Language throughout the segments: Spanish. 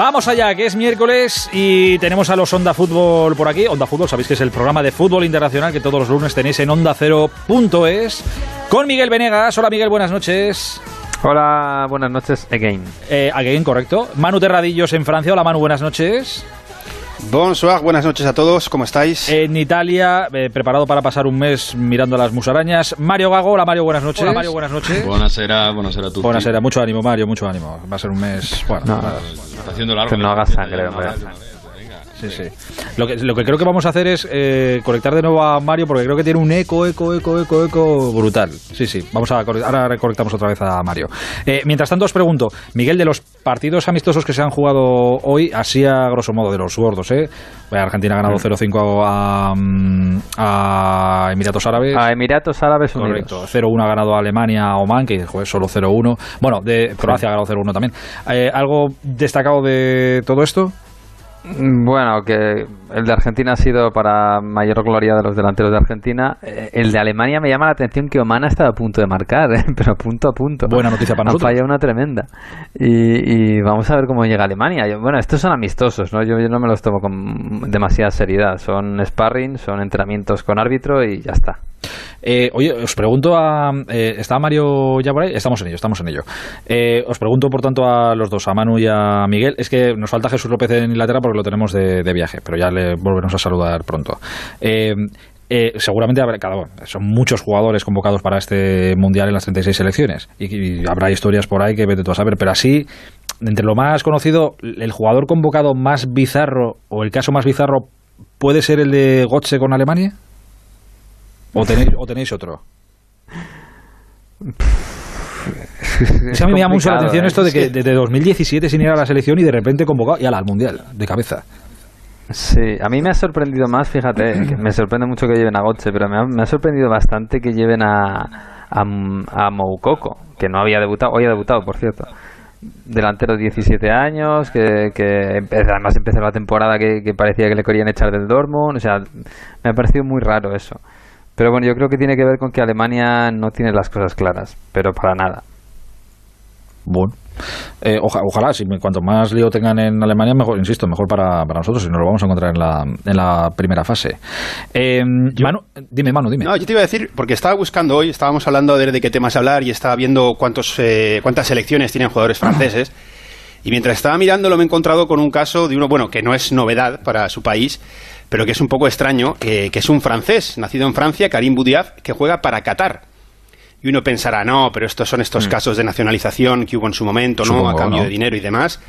Vamos allá, que es miércoles y tenemos a los Onda Fútbol por aquí. Onda Fútbol, sabéis que es el programa de fútbol internacional que todos los lunes tenéis en onda0.es con Miguel Venegas. Hola Miguel, buenas noches. Hola, buenas noches, again. Eh, again, correcto. Manu Terradillos en Francia. Hola Manu, buenas noches. Bonsoir, buenas noches a todos, ¿cómo estáis? En Italia, eh, preparado para pasar un mes mirando a las musarañas. Mario Gago, hola Mario, buenas noches. Hola Mario, buenas noches. Buenasera, buenasera a Buenas Buenasera, mucho ánimo Mario, mucho ánimo. Va a ser un mes, bueno. No, está haciendo largo. Que no hagas sangre, hombre. Sí, sí. Lo que, lo que creo que vamos a hacer es eh, conectar de nuevo a Mario porque creo que tiene un eco, eco, eco, eco, eco brutal. Sí, sí. Vamos a ahora reconectamos otra vez a Mario. Eh, mientras tanto os pregunto, Miguel, de los partidos amistosos que se han jugado hoy, así a grosso modo de los gordos, ¿eh? Argentina ha ganado 0-5 a, a, Emiratos Árabes. A Emiratos Árabes. Correcto. 0-1 ha ganado Alemania a Oman, que joder, solo 0-1. Bueno, de Croacia ha ganado 0-1 también. Eh, ¿Algo destacado de todo esto? Mm, bueno, que el de Argentina ha sido para mayor gloria de los delanteros de Argentina. Eh, el de Alemania me llama la atención que Oman ha estado a punto de marcar, ¿eh? pero punto a punto. Buena noticia para nosotros. Falla una tremenda. Y, vamos a ver cómo llega Alemania. bueno, estos son amistosos, ¿no? Yo, yo, no me los tomo con demasiada seriedad. Son sparring, son entrenamientos con árbitro y ya está. Eh, oye, os pregunto a... Eh, ¿Está Mario ya por ahí? Estamos en ello, estamos en ello. Eh, os pregunto, por tanto, a los dos, a Manu y a Miguel. Es que nos falta Jesús López en Inglaterra porque lo tenemos de, viaje, pero ya le volveremos a saludar pronto. seguramente habrá, cada, son muchos jugadores convocados para este mundial en las 36 selecciones y, habrá historias por ahí que vete tú a saber, pero así, entre lo más conocido, el jugador convocado más bizarro o el caso más bizarro puede ser el de Gotze con Alemania. ¿O tenéis, o tenéis otro? a mí me llama mucho la atención ¿eh? esto de que desde 2017 sin ir a la selección y de repente convocado y al Mundial, de cabeza. Sí, a mí me ha sorprendido más, fíjate, me sorprende mucho que lleven a Gotche, pero me ha, sorprendido bastante que lleven a, a, Moukoko, que no había debutado, hoy ha debutado, por cierto. Delantero de 17 años, que, que además empezó la temporada que, que parecía que le querían echar del Dortmund, o sea, me ha parecido muy raro eso. Pero bueno, yo creo que tiene que ver con que Alemania no tiene las cosas claras, pero para nada. Bueno, eh, ojalá, si cuanto más lío tengan en Alemania, mejor, insisto, mejor para, nosotros, y nos lo vamos a encontrar en la, en la primera fase. Eh, dime, Manu, dime. No, yo te iba a decir, porque estaba buscando hoy, estábamos hablando de, de qué temas hablar y estaba viendo cuántos, eh, cuántas selecciones tienen jugadores franceses. Y mientras estaba mirándolo me he encontrado con un caso de uno, bueno, que no es novedad para su país, pero que es un poco extraño, que es un francés, nacido en Francia, Karim Boudiaf, que juega para Qatar. Y uno pensará, no, pero estos son estos mm. casos de nacionalización que hubo en su momento, ¿no? a cambio de dinero y demás.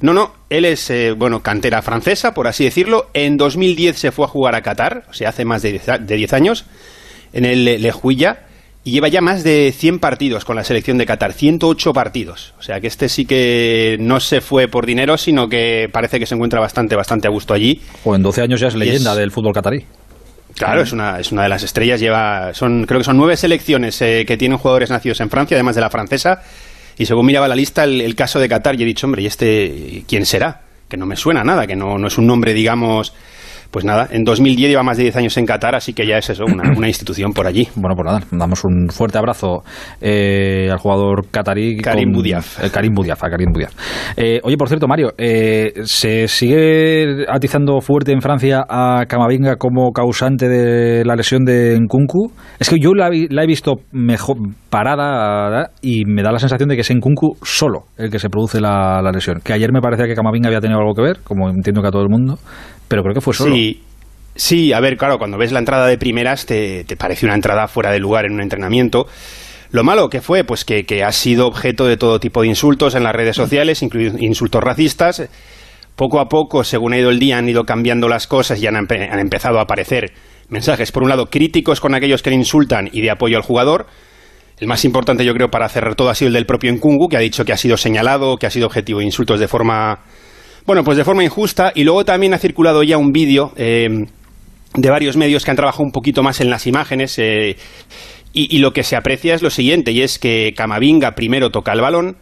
No, no, él es, eh, bueno, cantera francesa, por así decirlo. En 2010 se fue a jugar a Qatar, o sea, hace más de 10 años, en el Le Huilla y lleva ya más de 100 partidos con la selección de Qatar, 108 partidos. O sea que este sí que no se fue por dinero, sino que parece que se encuentra bastante, bastante a gusto allí. O en 12 años ya es leyenda del fútbol catarí. Claro, es una, es una de las estrellas. Lleva, son, creo que son nueve selecciones eh, que tienen jugadores nacidos en Francia, además de la francesa. Y según miraba la lista, el, caso de Qatar, y he dicho, hombre, ¿y este quién será? Que no me suena nada, que no, no es un nombre, digamos, pues nada, en 2010 lleva más de 10 años en Qatar, así que ya es eso, una, institución por allí. Bueno, pues nada, damos un fuerte abrazo eh, al jugador catarí. Karim Budiaf. Eh, Karim Budiaf, a Karim Budiaf. Eh, oye, por cierto, Mario, ¿se sigue atizando fuerte en Francia a Camavinga como causante de la lesión de Nkunku? Es que yo la, he visto mejor parada y me da la sensación de que es Nkunku solo el que se produce la, la lesión. Que ayer me parecía que Camavinga había tenido algo que ver, como entiendo que a todo el mundo pero creo que fue solo. Sí. Sí, a ver, claro, cuando ves la entrada de primeras te, parece una entrada fuera de lugar en un entrenamiento. Lo malo que fue, pues que, ha sido objeto de todo tipo de insultos en las redes sociales, incluidos insultos racistas. Poco a poco, según ha ido el día, han ido cambiando las cosas y han, han empezado a aparecer mensajes, por un lado, críticos con aquellos que le insultan y de apoyo al jugador. El más importante, yo creo, para cerrar todo ha sido el del propio Nkungu, que ha dicho que ha sido señalado, que ha sido objetivo de insultos de forma bueno, pues de forma injusta. Y luego también ha circulado ya un vídeo eh, de varios medios que han trabajado un poquito más en las imágenes. Eh, y, lo que se aprecia es lo siguiente, y es que Camavinga primero toca el balón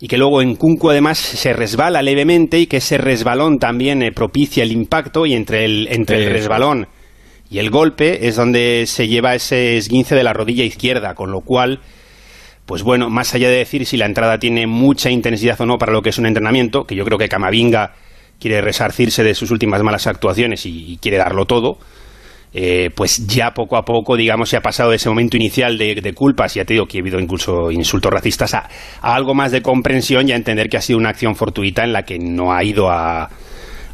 y que luego en Kunku además se resbala levemente y que ese resbalón también eh, propicia el impacto y entre el, entre el resbalón y el golpe es donde se lleva ese esguince de la rodilla izquierda, con lo cual pues bueno, más allá de decir si la entrada tiene mucha intensidad o no para lo que es un entrenamiento, que yo creo que Camavinga quiere resarcirse de sus últimas malas actuaciones y, quiere darlo todo, eh, pues ya poco a poco, digamos, se ha pasado de ese momento inicial de, culpas, y ya te digo que ha habido incluso insultos racistas, a, algo más de comprensión y a entender que ha sido una acción fortuita en la que no ha ido a,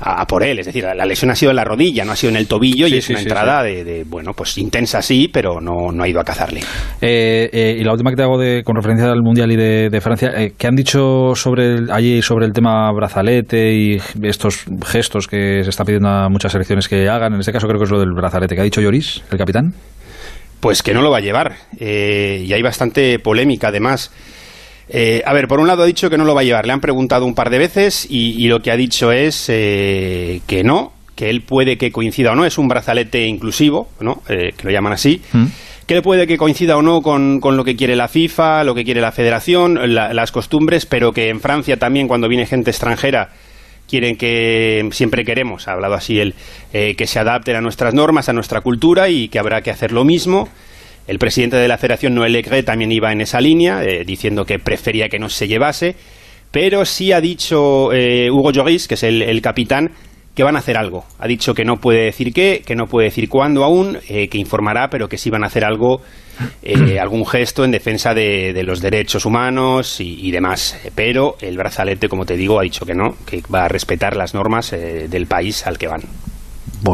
a, por él. Es decir, la, lesión ha sido en la rodilla, no ha sido en el tobillo y es una entrada de, bueno, pues intensa sí, pero no, no ha ido a cazarle. Eh, eh, y la última que te hago de, con referencia al Mundial y de, Francia, eh, ¿qué han dicho sobre allí sobre el tema brazalete y estos gestos que se está pidiendo a muchas selecciones que hagan? En este caso creo que es lo del brazalete que ha dicho Lloris, el capitán. Pues que no lo va a llevar. y hay bastante polémica además. Eh, a ver, por un lado ha dicho que no lo va a llevar. Le han preguntado un par de veces y, lo que ha dicho es eh, que no, que él puede que coincida o no. Es un brazalete inclusivo, ¿no? Eh, que lo llaman así. Mm. Que él puede que coincida o no con, lo que quiere la FIFA, lo que quiere la Federación, las costumbres, pero que en Francia también, cuando viene gente extranjera, quieren que siempre queremos, ha hablado así él, que se adapten a nuestras normas, a nuestra cultura y que habrá que hacer lo mismo el presidente de la Federación, Noel Legre, también iba en esa línea, eh, diciendo que prefería que no se llevase, pero sí ha dicho eh, Hugo Lloris, que es el, capitán, que van a hacer algo. Ha dicho que no puede decir qué, que no puede decir cuándo aún, eh, que informará, pero que sí van a hacer algo, algún gesto en defensa de, los derechos humanos y, demás. Pero el brazalete, como te digo, ha dicho que no, que va a respetar las normas del país al que van.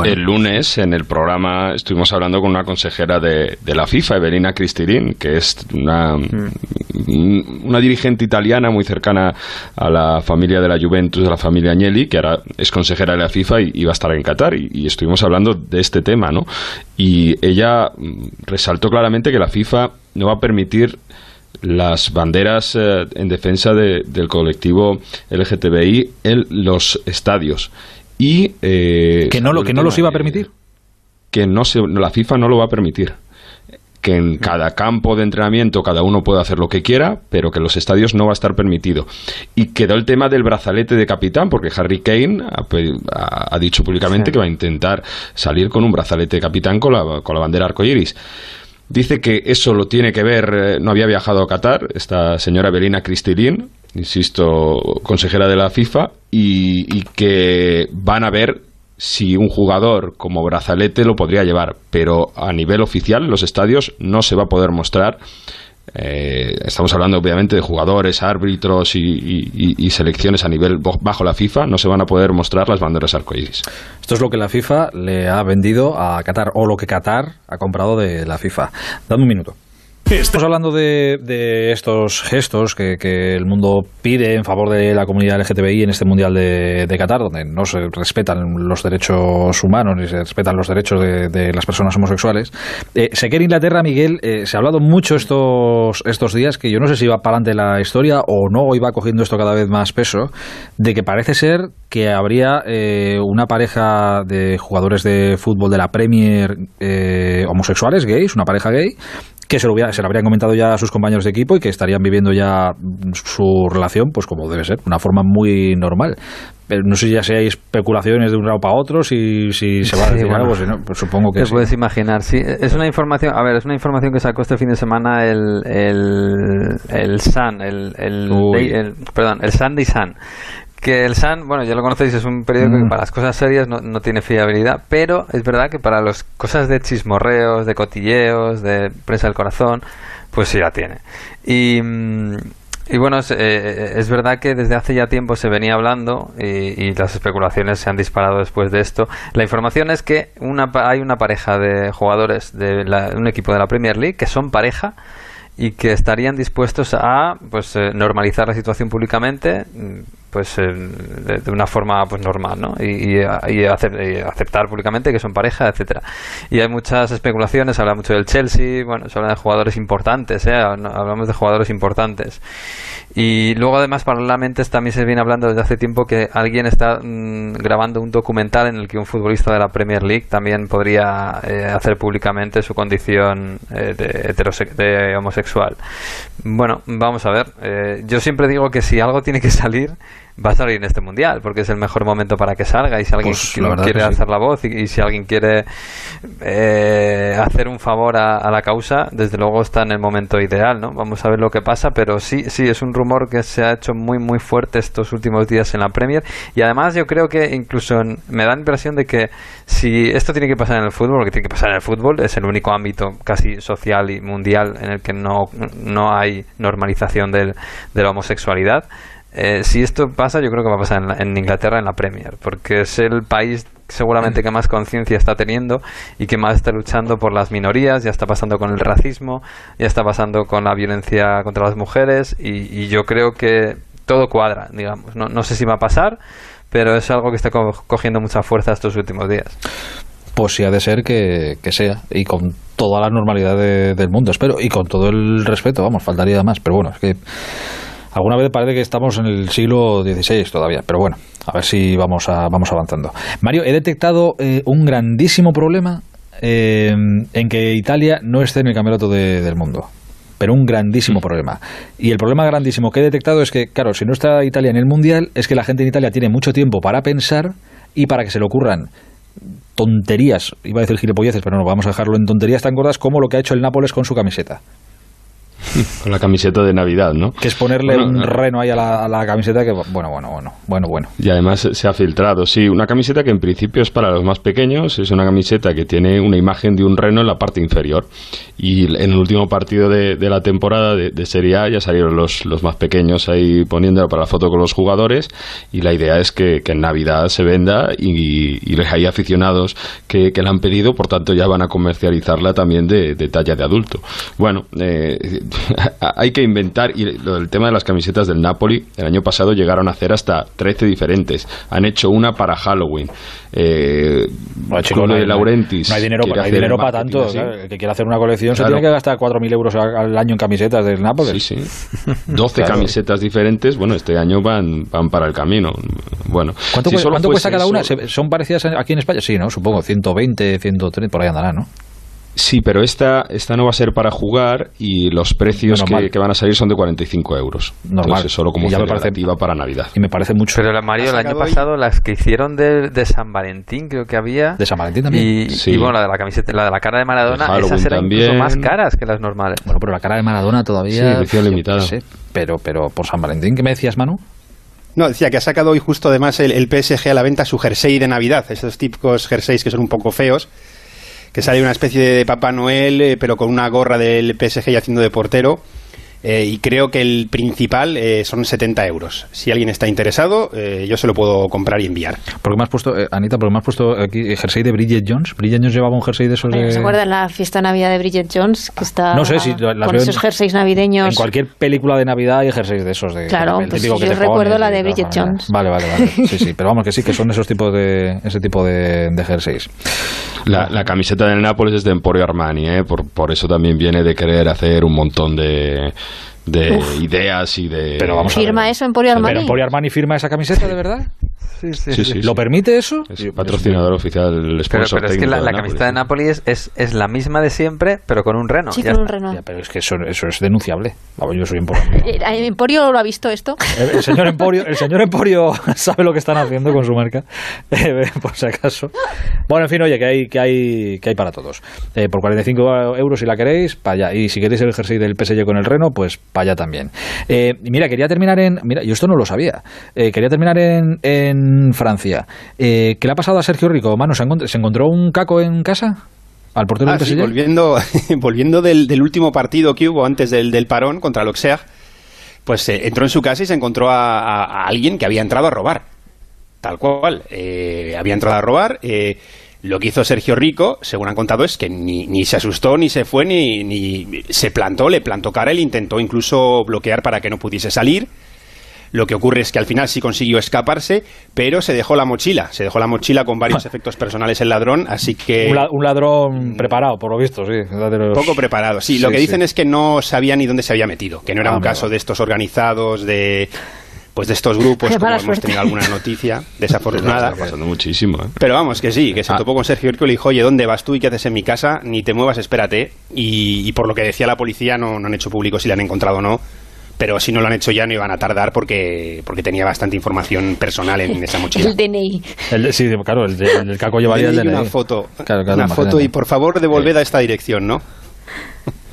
El lunes en el programa estuvimos hablando con una consejera de, la FIFA, Evelina Cristirin, que es una, mm. una dirigente italiana muy cercana a la familia de la Juventus, de la familia Agnelli, que ahora es consejera de la FIFA y, va a estar en Qatar. Y, estuvimos hablando de este tema, ¿no? Y ella mm, resaltó claramente que la FIFA no va a permitir las banderas eh, en defensa del colectivo LGTBI en los estadios y eh, que no lo que no los iba a permitir que no se, la FIFA no lo va a permitir que en cada campo de entrenamiento cada uno puede hacer lo que quiera, pero que en los estadios no va a estar permitido. Y quedó el tema del brazalete de capitán, porque Harry Kane ha, dicho públicamente que va a intentar salir con un brazalete de capitán con la, con la bandera arcoíris. Dice que eso lo tiene que ver, eh, no había viajado a Qatar, esta señora Belina Cristilín, insisto, consejera de la FIFA, y, que van a ver si un jugador como brazalete lo podría llevar, pero a nivel oficial en los estadios no se va a poder mostrar. Eh, estamos hablando obviamente de jugadores, árbitros y, selecciones a nivel bajo la FIFA, no se van a poder mostrar las banderas arcoíris. Esto es lo que la FIFA le ha vendido a Qatar o lo que Qatar ha comprado de la FIFA. Dame un minuto. Estamos hablando de, estos gestos que, el mundo pide en favor de la comunidad LGTBI en este Mundial de, Qatar, donde no se respetan los derechos humanos ni se respetan los derechos de, las personas homosexuales. Eh, sé que en Inglaterra, Miguel, eh, se ha hablado mucho estos, estos días, que yo no sé si va para adelante la historia o no, o iba cogiendo esto cada vez más peso, de que parece ser que habría eh, una pareja de jugadores de fútbol de la Premier homosexuales, gays, una pareja gay, que se lo, se lo habrían comentado ya a sus compañeros de equipo y que estarían viviendo ya su relación pues como debe ser, una forma muy normal. Pero no sé si ya si hay especulaciones de un lado para otro, si, si se va a decir algo, pues supongo que Te puedes imaginar, sí. Es una información, a ver, es una información que sacó este fin de semana el, el, el Sun, el, el, perdón, el Sunday Sun que el Sun, bueno, ya lo conocéis, es un periódico que mm. para las cosas serias no, no, tiene fiabilidad, pero es verdad que para las cosas de chismorreos, de cotilleos, de prensa del corazón, pues sí la tiene. Y, mm, y bueno, es, eh, es, verdad que desde hace ya tiempo se venía hablando y, las especulaciones se han disparado después de esto. La información es que una, hay una pareja de jugadores de un equipo de la Premier League que son pareja y que estarían dispuestos a pues eh, normalizar la situación públicamente pues eh, de, una forma pues normal ¿no? y, y, aceptar públicamente que son pareja etcétera y hay muchas especulaciones habla mucho del Chelsea bueno se habla de jugadores importantes ¿eh? hablamos de jugadores importantes y luego además paralelamente también se viene hablando desde hace tiempo que alguien está mm, grabando un documental en el que un futbolista de la Premier League también podría eh, hacer públicamente su condición de, de homosexual. Bueno vamos a ver. Yo siempre digo que si algo tiene que salir va a salir en este mundial, porque es el mejor momento para que salga. Y si alguien Pues, quiere sí. hacer la voz y, y si alguien quiere eh, hacer un favor a, a la causa, desde luego está en el momento ideal, ¿no? Vamos a ver lo que pasa, pero sí, sí, es un rumor que se ha hecho muy, muy fuerte estos últimos días en la Premier. Y además yo creo que incluso en- me da la impresión de que si esto tiene que pasar en el fútbol, lo que tiene que pasar en el fútbol es el único ámbito casi social y mundial en el que no, no hay normalización del- de la homosexualidad. Eh, si esto pasa, yo creo que va a pasar en, la- Inglaterra, en la Premier, porque es el país seguramente que más conciencia está teniendo y que más está luchando por las minorías, ya está pasando con el racismo, ya está pasando con la violencia contra las mujeres y, y yo creo que todo cuadra, digamos. No, no sé si va a pasar, pero es algo que está co- cogiendo mucha fuerza estos últimos días. Pues sí ha de ser que, que sea, y con toda la normalidad de- del mundo, espero, y con todo el respeto, vamos, faltaría más, pero bueno, es que alguna vez parece que estamos en el siglo XVI todavía, pero bueno, a ver si vamos, a, vamos avanzando. Mario, he detectado eh, un grandísimo problema eh, en que Italia no esté en el campeonato de- del mundo. Pero un grandísimo problema. Y el problema grandísimo que he detectado es que, claro, si no está Italia en el Mundial, es que la gente en Italia tiene mucho tiempo para pensar y para que se le ocurran tonterías, iba a decir gilipolleces, pero no, vamos a dejarlo en tonterías tan gordas como lo que ha hecho el Nápoles con su camiseta. Con la camiseta de Navidad, ¿no? Que es ponerle Bueno, un no. reno ahí a la, a la camiseta que, bueno, bueno, bueno, bueno, bueno. Y además se ha filtrado, sí, una camiseta que en principio es para los más pequeños, es una camiseta que tiene una imagen de un reno en la parte inferior. Y en el último partido de, de la temporada de, de Serie A ya salieron los, los más pequeños ahí poniéndola para la foto con los jugadores y la idea es que, que en Navidad se venda y, y hay aficionados que, que la han pedido, por tanto ya van a comercializarla también de, de talla de adulto. Bueno, eh, hay que inventar y lo del tema de las camisetas del Napoli, el año pasado llegaron a hacer hasta 13 diferentes. Han hecho una para Halloween. Eh, Bueno, chico, no hay, de Laurentis. no hay dinero, no hay dinero para tanto. claro, El que quiera hacer una colección se tiene que gastar 4.000 euros al año en camisetas del Nápoles. Sí, sí. 12 Claro. camisetas diferentes, bueno, este año van, van para el camino. Bueno, ¿Cuánto, si solo cuánto cuesta cada una? eso- ¿Se- ¿Son parecidas aquí en España? Sí, ¿no? Supongo, 120, 130, por ahí andará, ¿no? Sí, pero esta, esta no va a ser para jugar y los precios que, que van a salir son de 45 euros. Normal. Entonces, solo como celebrativa para Navidad. Y me parece mucho. Pero la Mario, el año hoy- pasado, las que hicieron de, de San Valentín, creo que había. ¿De San Valentín también? Y, Sí. y bueno, la de la camiseta, la de la cara de Maradona, De esas eran incluso más caras que las normales. Bueno, pero la cara de Maradona todavía. Sí, edición limitada. sé, pero, pero por San Valentín, ¿qué me decías, Manu? No, decía que ha sacado hoy justo además el, el PSG a la venta su jersey de Navidad, esos típicos jerseys que son un poco feos, que sale una especie de Papá Noel, eh, pero con una gorra del PSG y haciendo de portero. Eh, y creo que el principal eh, son 70 euros. Si alguien está interesado, eh, yo se lo puedo comprar y enviar. Porque me has puesto, eh, Anita, porque me has puesto aquí el jersey de Bridget Jones. Bridget Jones llevaba un jersey de esos de... ¿Se acuerdan la fiesta de Navidad de Bridget Jones? Que está No sé si las con veo esos jerseys navideños. En cualquier película de Navidad hay jerseys de esos. De, Claro, pues que yo recuerdo pones la de Bridget. Jones. Vale, vale, vale. Sí, sí, pero vamos que sí, que son esos tipos de, ese tipo de, de jerseys. La, la camiseta del Nápoles es de Emporio Armani, ¿eh? por, por eso también viene de querer hacer un montón de, de ideas y de... Pero vamos a ver. ¿Firma eso Emporio Armani? ¿Pero Emporio Armani firma esa camiseta de verdad? Sí, sí, Sí, sí, ¿Lo permite eso? Es patrocinador oficial del Pero, sponsor pero es que la, la camiseta de. Napoli es, es, es la misma de siempre, pero con un reno. Sí, ya con un está. reno. Ya, pero es que eso, eso es denunciable. Vamos, yo soy Emporio. Eh, ¿Emporio lo ha visto esto? El, el señor Emporio, el señor Emporio sabe lo que están haciendo con su marca, eh, por si acaso. Bueno, en fin, oye, que hay, que hay, que hay para todos. Eh, por 45 euros si la queréis, para allá. Y si queréis el jersey del PSG con el reno, pues para allá también. Eh, mira, quería terminar en... Mira, yo esto no lo sabía. Eh, quería terminar en, en Francia. Eh, ¿Qué le ha pasado a Sergio Rico? Mano, ¿se, encont- ¿se encontró un caco en casa? ¿Al portero Ah, del sí, volviendo volviendo del, del último partido que hubo antes del, del parón contra el Auxerre, pues eh, entró en su casa y se encontró a, a- a alguien que había entrado a robar. Tal cual. Eh, había entrado a robar. eh, lo que hizo Sergio Rico, según han contado, es que ni, ni se asustó, ni se fue, ni, ni se plantó, le plantó cara, le intentó incluso bloquear para que no pudiese salir. Lo que ocurre es que al final sí consiguió escaparse, pero se dejó la mochila. Se dejó la mochila con varios efectos personales el ladrón, así que... Un, la- un ladrón preparado, por lo visto, sí. Los- Poco preparado. Sí, lo Sí, que dicen sí. es que no sabía ni dónde se había metido, que no era Ah, un caso de estos organizados, de pues de estos grupos, como hemos suerte. tenido alguna noticia desafortunada. Está pasando muchísimo, ¿eh? Pero vamos, que sí, que se Ah. topó con Sergio Rico y le dijo, oye, ¿dónde vas tú y qué haces en mi casa? Ni te muevas, espérate. Y, y por lo que decía la policía, no, no han hecho público si le han encontrado o no, pero si no lo han hecho ya no iban a tardar porque, porque tenía bastante información personal en esa mochila. El DNI. El sí, claro, el, de- el del caco llevaría el de una foto, Claro, claro, una imagínate. foto y por favor devolved a esta dirección, ¿no?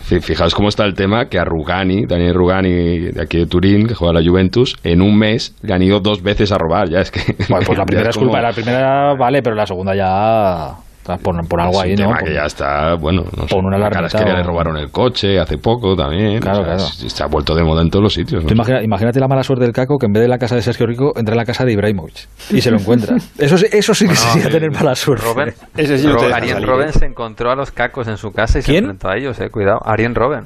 Fi- Fijaos cómo está el tema, que a Rugani, Daniel Rugani, de aquí de Turín, que juega a la Juventus, en un mes le han ido dos veces a robar. Ya es que. Bueno, pues la ya primera es como- culpa, la primera vale, pero la segunda ya por, por algo es un ahí, ¿no? tema Por- que ya está, bueno, no sé, Pon una la alarmita carasquería o- le robaron el coche hace poco también. Claro, o sea, claro. se- Se ha vuelto de moda en todos los sitios. ¿no? Imagina- imagínate la mala suerte del caco que en vez de la casa de Sergio Rico entra en la casa de Ibrahimovic y se lo encuentra. Eso, sí- eso sí que Bueno, sería eh, tener mala suerte. Robben, Ese sí no te Ro- deja Arjen salir, Robben se encontró a los cacos en su casa y se enfrentó a ellos, eh, cuidado. Arjen Robben.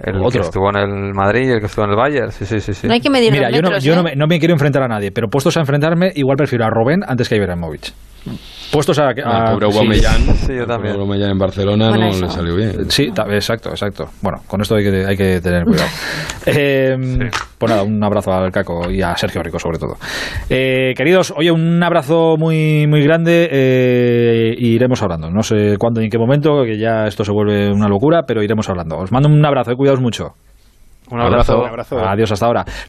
El Otro. que estuvo en el Madrid y el que estuvo en el Bayern. Sí, sí, sí. sí. No hay que medir Mira, los yo, no, yo no, ¿eh? me, no me quiero enfrentar a nadie, pero puestos a enfrentarme, igual prefiero a Robben antes que a Ibrahimovic. Puestos a... Ah, a- pobre sí. Aubameyang, Sí, yo el también. pobre Aubameyang en Barcelona Bueno, no eso. le salió bien. Sí, exacto, exacto. Bueno, con esto hay que, hay que tener cuidado. Eh, Pues nada, un abrazo al Caco y a Sergio Rico sobre todo. Eh, queridos, oye, un abrazo muy, muy grande eh, y iremos hablando. No sé cuándo ni en qué momento, que ya esto se vuelve una locura, pero iremos hablando. Os mando un abrazo, eh, cuidaos mucho. Un abrazo. Un abrazo. Adiós hasta ahora.